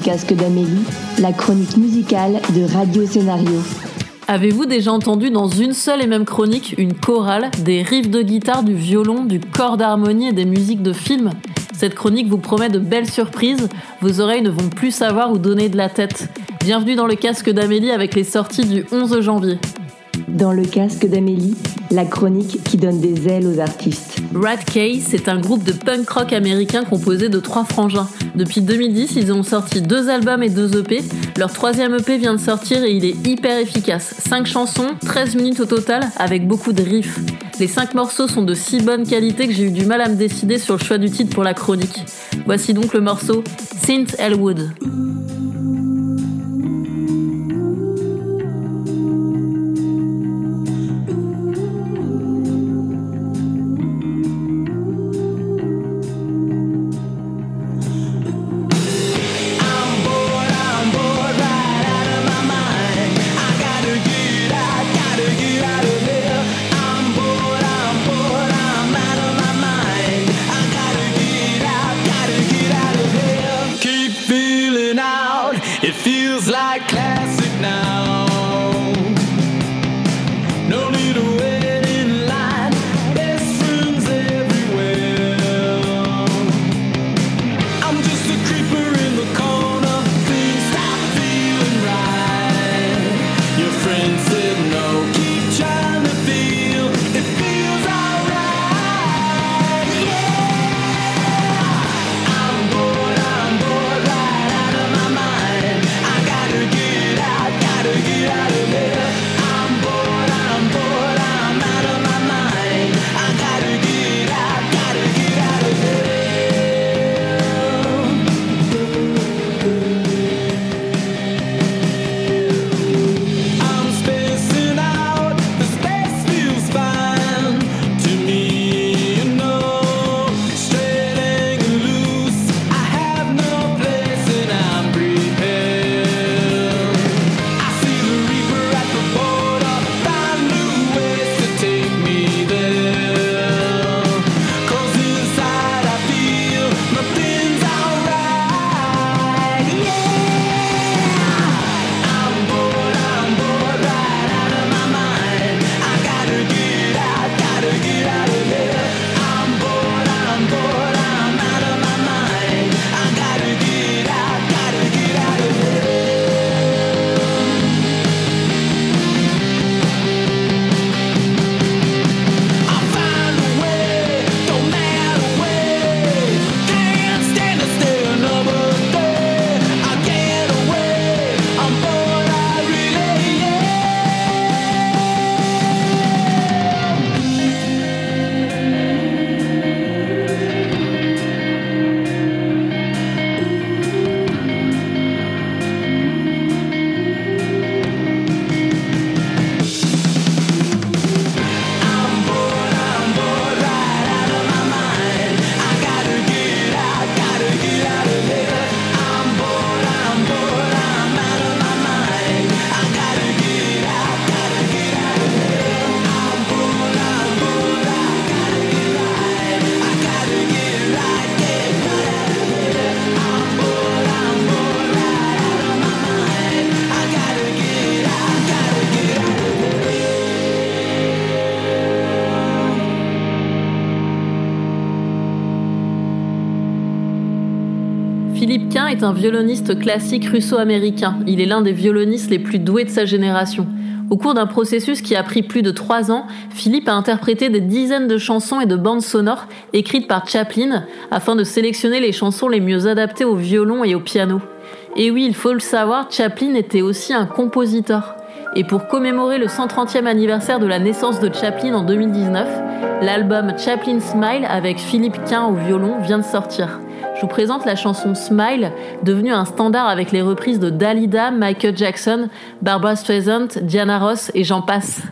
casque d'Amélie, la chronique musicale de Radio Scénario. Avez-vous déjà entendu dans une seule et même chronique une chorale, des riffs de guitare, du violon, du corps d'harmonie et des musiques de film? Cette chronique vous promet de belles surprises, vos oreilles ne vont plus savoir où donner de la tête. Bienvenue dans le casque d'Amélie avec les sorties du 11 janvier. Dans le casque d'Amélie, la chronique qui donne des ailes aux artistes. Rat Case, c'est un groupe de punk rock américain composé de trois frangins. Depuis 2010, ils ont sorti deux albums et deux EP. Leur troisième EP vient de sortir et il est hyper efficace. 5 chansons, 13 minutes au total, avec beaucoup de riffs. Les cinq morceaux sont de si bonne qualité que j'ai eu du mal à me décider sur le choix du titre pour la chronique. Voici donc le morceau Saint Elwood. Violoniste classique russo-américain. Il est l'un des violonistes les plus doués de sa génération. Au cours d'un processus qui a pris plus de trois ans, Philippe a interprété des dizaines de chansons et de bandes sonores écrites par Chaplin afin de sélectionner les chansons les mieux adaptées au violon et au piano. Et oui, il faut le savoir, Chaplin était aussi un compositeur. Et pour commémorer le 130e anniversaire de la naissance de Chaplin en 2019, l'album Chaplin Smile avec Philippe Quint au violon vient de sortir je vous présente la chanson Smile, devenue un standard avec les reprises de Dalida, Michael Jackson, Barbara Streisand, Diana Ross et j'en passe.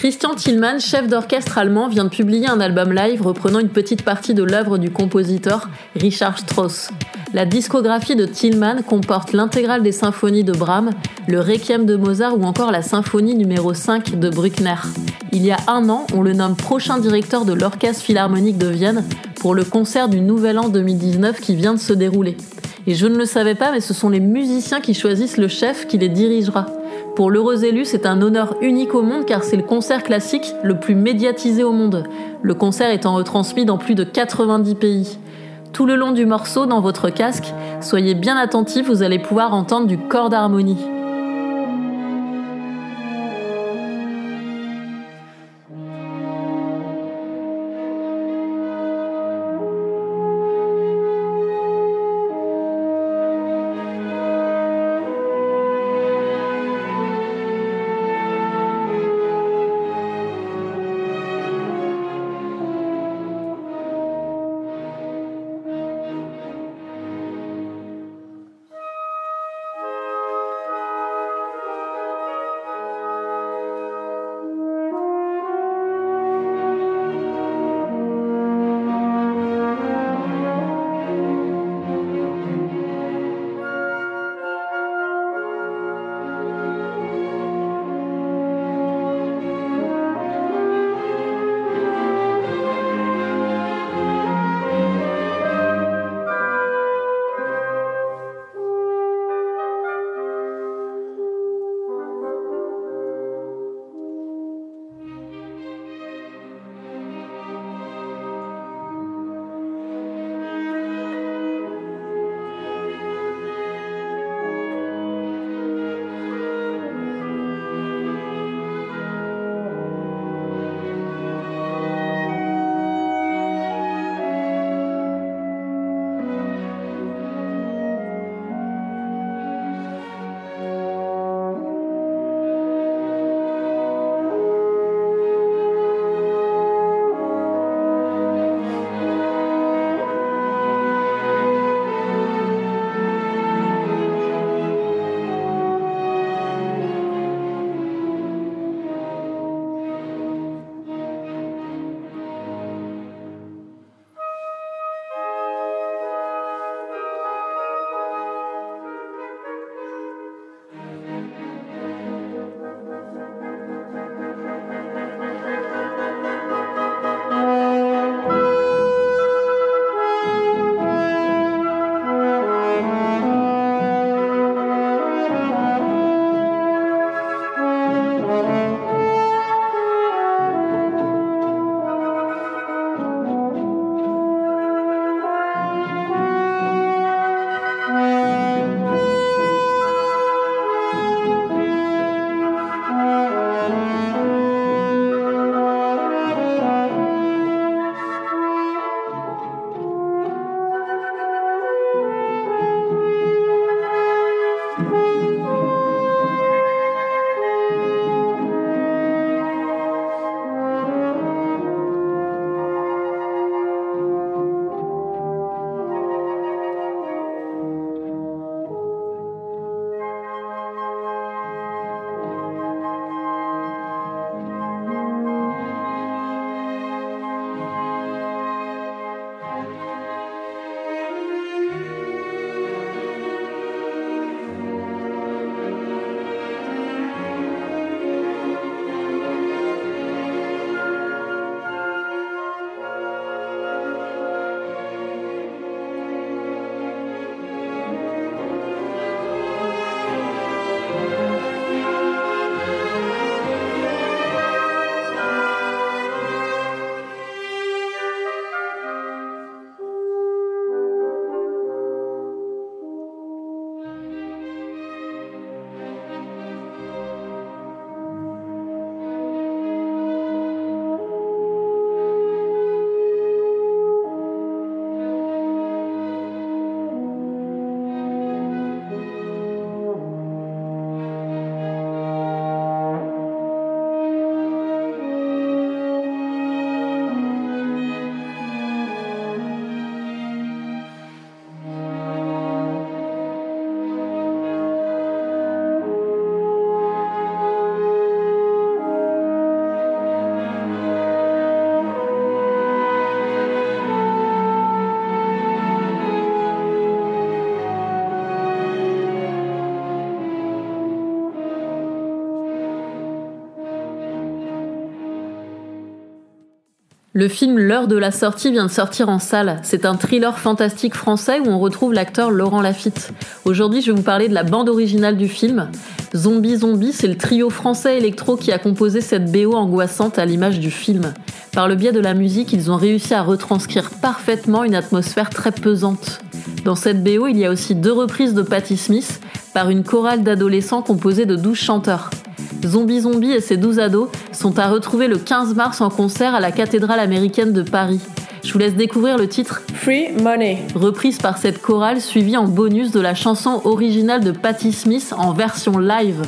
Christian Tillmann, chef d'orchestre allemand, vient de publier un album live reprenant une petite partie de l'œuvre du compositeur Richard Strauss. La discographie de Tillmann comporte l'intégrale des symphonies de Brahms, le Requiem de Mozart ou encore la symphonie numéro 5 de Bruckner. Il y a un an, on le nomme prochain directeur de l'Orchestre Philharmonique de Vienne pour le concert du Nouvel An 2019 qui vient de se dérouler. Et je ne le savais pas, mais ce sont les musiciens qui choisissent le chef qui les dirigera. Pour l'heureux élu, c'est un honneur unique au monde car c'est le concert classique le plus médiatisé au monde. Le concert étant retransmis dans plus de 90 pays. Tout le long du morceau, dans votre casque, soyez bien attentifs, vous allez pouvoir entendre du corps d'harmonie. Le film L'heure de la sortie vient de sortir en salle. C'est un thriller fantastique français où on retrouve l'acteur Laurent Lafitte. Aujourd'hui, je vais vous parler de la bande originale du film. Zombie Zombie, c'est le trio français électro qui a composé cette BO angoissante à l'image du film. Par le biais de la musique, ils ont réussi à retranscrire parfaitement une atmosphère très pesante. Dans cette BO, il y a aussi deux reprises de Patti Smith par une chorale d'adolescents composée de 12 chanteurs. Zombie Zombie et ses 12 ados sont à retrouver le 15 mars en concert à la cathédrale américaine de Paris. Je vous laisse découvrir le titre Free Money, reprise par cette chorale suivie en bonus de la chanson originale de Patti Smith en version live.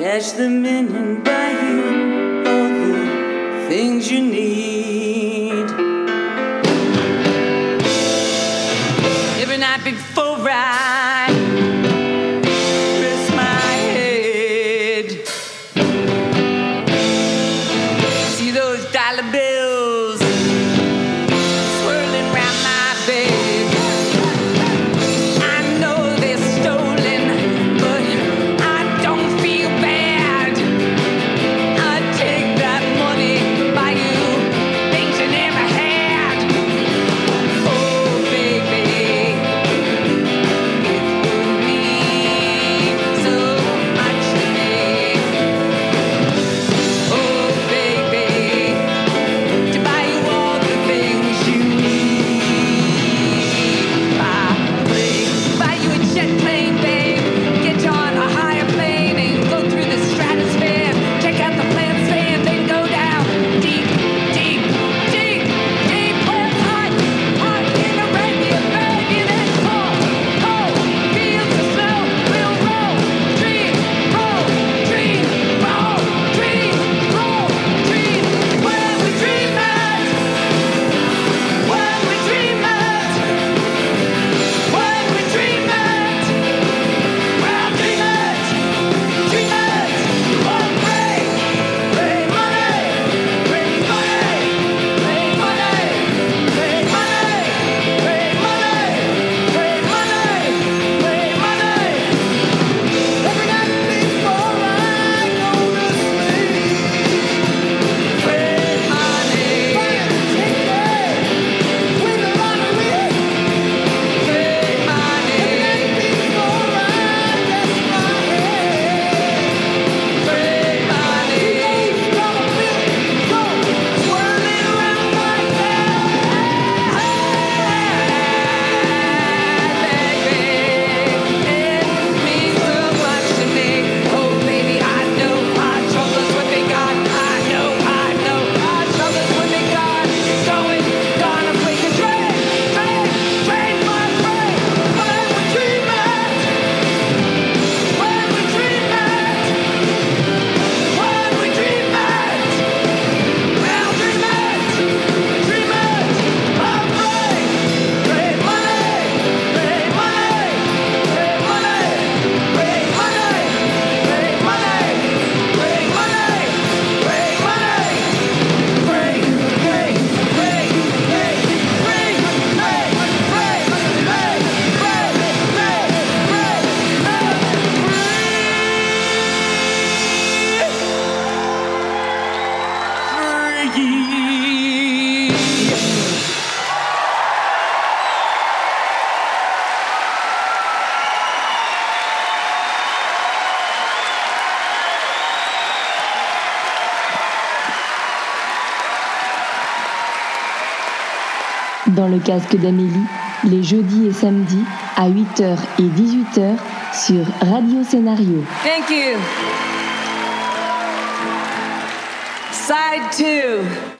Cash them in and buy you all the things you need. Every night before. casque d'Amélie, les jeudis et samedis à 8h et 18h sur Radio Scénario. Thank you. Side 2.